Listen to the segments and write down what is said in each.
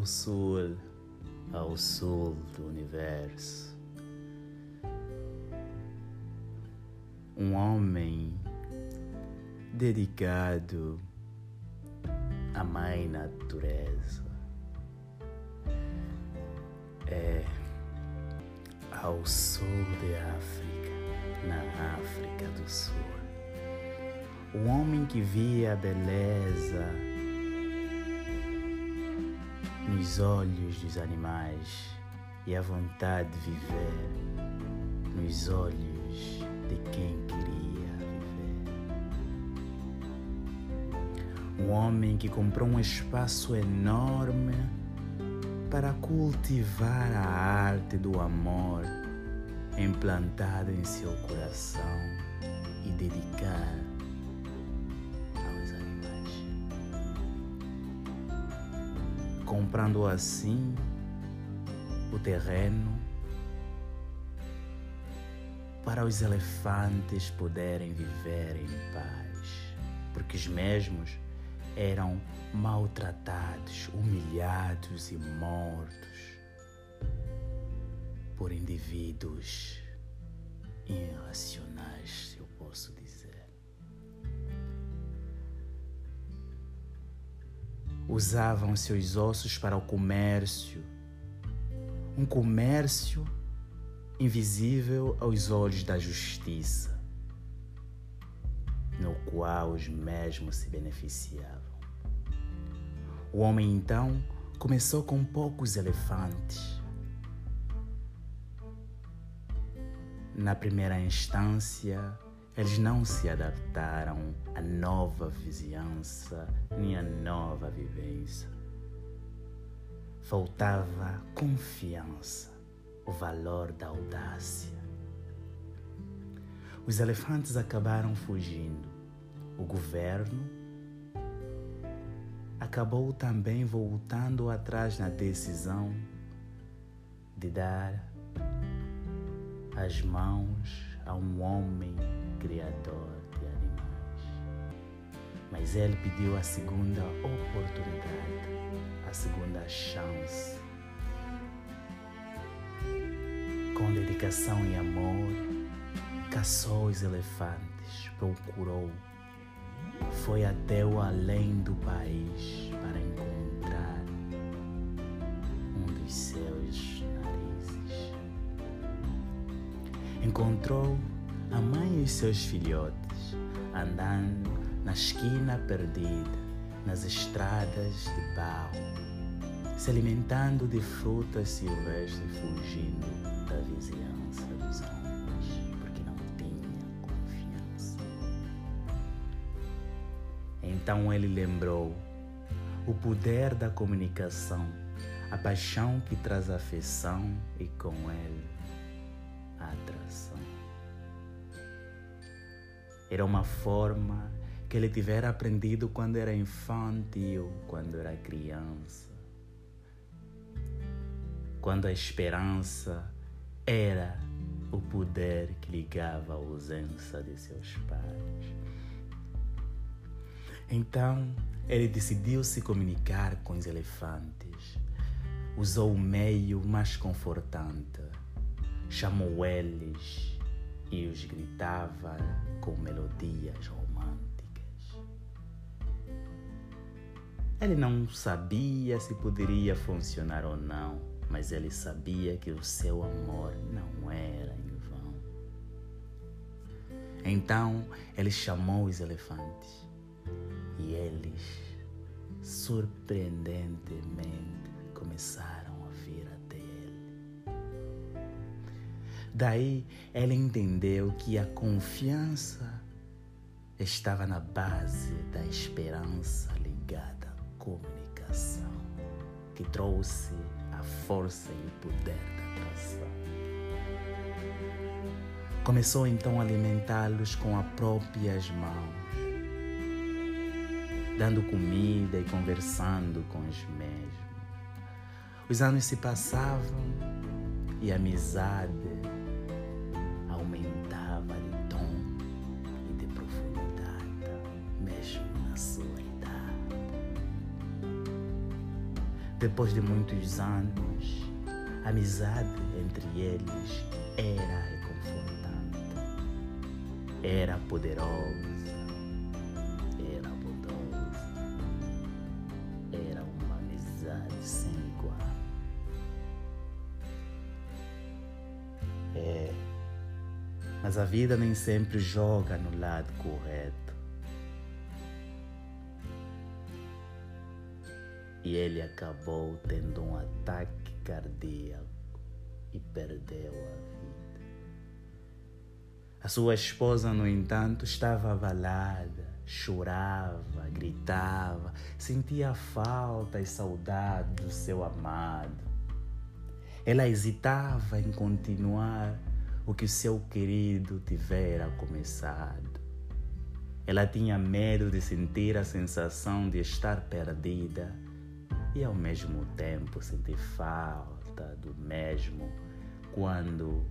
ao sul, ao sul do universo. Um homem dedicado à mãe natureza. É ao sul de África, na África do Sul. O homem que via a beleza nos olhos dos animais e a vontade de viver nos olhos de quem queria viver. Um homem que comprou um espaço enorme para cultivar a arte do amor implantada em seu coração e dedicar Comprando assim o terreno para os elefantes poderem viver em paz, porque os mesmos eram maltratados, humilhados e mortos por indivíduos irracionais, se eu posso dizer. Usavam seus ossos para o comércio, um comércio invisível aos olhos da justiça, no qual os mesmos se beneficiavam. O homem então começou com poucos elefantes. Na primeira instância, eles não se adaptaram à nova vizinhança nem à nova vivência. Faltava confiança, o valor da audácia. Os elefantes acabaram fugindo. O governo acabou também voltando atrás na decisão de dar as mãos a um homem criador de animais. Mas ele pediu a segunda oportunidade, a segunda chance. Com dedicação e amor, caçou os elefantes, procurou foi até o além do país para encontrar um dos seus narizes. Encontrou a mãe e os seus filhotes andando na esquina perdida, nas estradas de barro, se alimentando de frutas silvestres, fugindo da vizinhança dos homens. Então ele lembrou o poder da comunicação, a paixão que traz afeição e com ele a atração. Era uma forma que ele tivera aprendido quando era infantil, quando era criança. Quando a esperança era o poder que ligava a ausência de seus pais. Então ele decidiu se comunicar com os elefantes. Usou o meio mais confortante. Chamou eles e os gritava com melodias românticas. Ele não sabia se poderia funcionar ou não, mas ele sabia que o seu amor não era em vão. Então ele chamou os elefantes e eles, surpreendentemente, começaram a vir ele. Daí ele entendeu que a confiança estava na base da esperança ligada à comunicação, que trouxe a força e o poder da atração. Começou então a alimentá-los com as próprias mãos dando comida e conversando com os mesmos. Os anos se passavam e a amizade depois de muitos anos, a amizade entre eles era reconfortante, era poderosa, era bondosa, era uma amizade sem igual. É, mas a vida nem sempre joga no lado correto. E ele acabou tendo um ataque cardíaco e perdeu a vida. A sua esposa, no entanto, estava abalada, chorava, gritava, sentia falta e saudade do seu amado. Ela hesitava em continuar o que o seu querido tivera começado. Ela tinha medo de sentir a sensação de estar perdida e ao mesmo tempo sentir falta do mesmo quando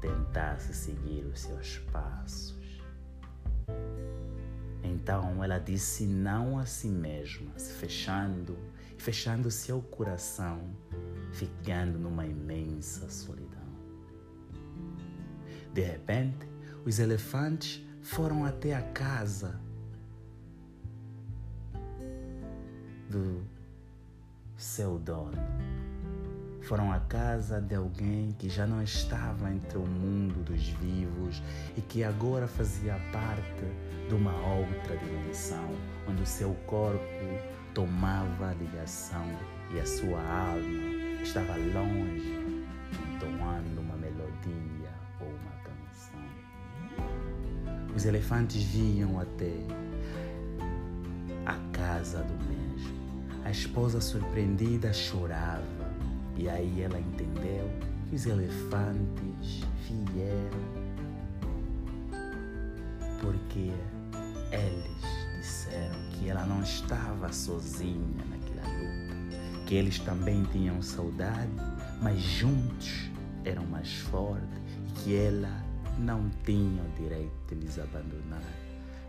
tentasse seguir os seus passos. Então ela disse não a si mesma, se fechando e fechando seu coração, ficando numa imensa solidão. De repente, os elefantes foram até a casa do seu dono. Foram à casa de alguém que já não estava entre o mundo dos vivos e que agora fazia parte de uma outra dimensão, onde o seu corpo tomava ligação e a sua alma estava longe, entoando uma melodia ou uma canção. Os elefantes viam até a casa do mesmo. Esposa surpreendida chorava e aí ela entendeu que os elefantes vieram porque eles disseram que ela não estava sozinha naquela luta, que eles também tinham saudade, mas juntos eram mais fortes e que ela não tinha o direito de lhes abandonar.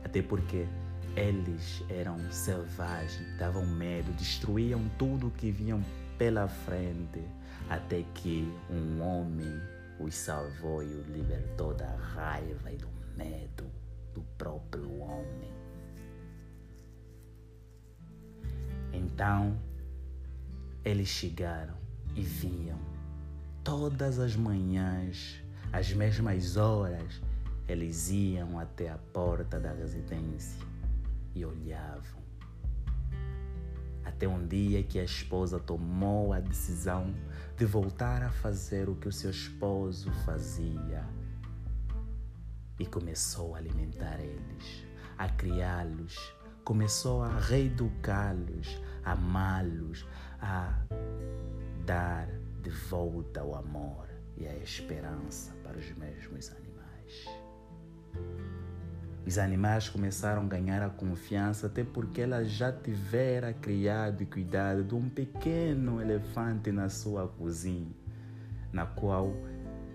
Até porque eles eram selvagens, davam medo, destruíam tudo que vinham pela frente, até que um homem os salvou e os libertou da raiva e do medo do próprio homem. Então, eles chegaram e viam todas as manhãs, às mesmas horas, eles iam até a porta da residência e olhavam. Até um dia que a esposa tomou a decisão de voltar a fazer o que o seu esposo fazia e começou a alimentar eles, a criá-los, começou a reeducá-los, a amá-los, a dar de volta o amor e a esperança para os mesmos animais. Os animais começaram a ganhar a confiança, até porque ela já tivera criado e cuidado de um pequeno elefante na sua cozinha, na qual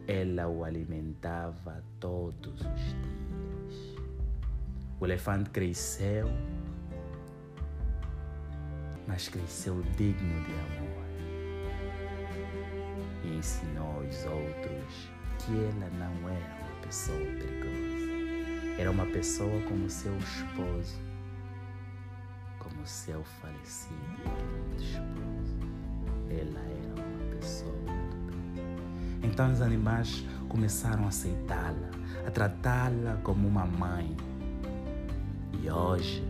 ela o alimentava todos os dias. O elefante cresceu, mas cresceu digno de amor e ensinou aos outros que ela não era uma pessoa perigosa. Era uma pessoa como seu esposo, como seu falecido esposo. Ela era uma pessoa muito bem. Então os animais começaram a aceitá-la, a tratá-la como uma mãe. E hoje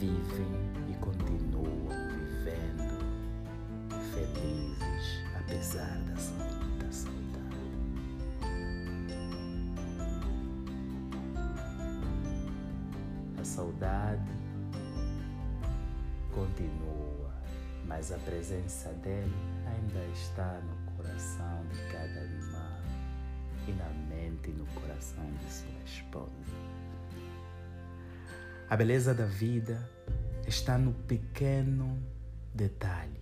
vivem e continuam vivendo felizes apesar da saúde. Saudade continua, mas a presença dele ainda está no coração de cada animal e na mente e no coração de sua esposa. A beleza da vida está no pequeno detalhe,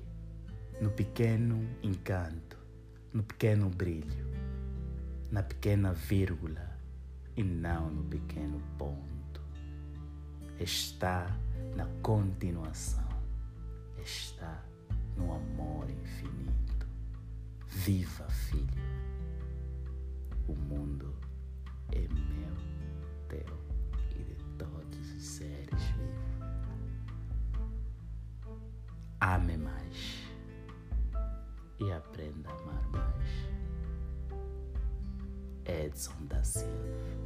no pequeno encanto, no pequeno brilho, na pequena vírgula e não no pequeno ponto está na continuação, está no amor infinito. Viva, filho! O mundo é meu, teu e de todos os seres vivos. Ame mais e aprenda a amar mais. Edson da Silva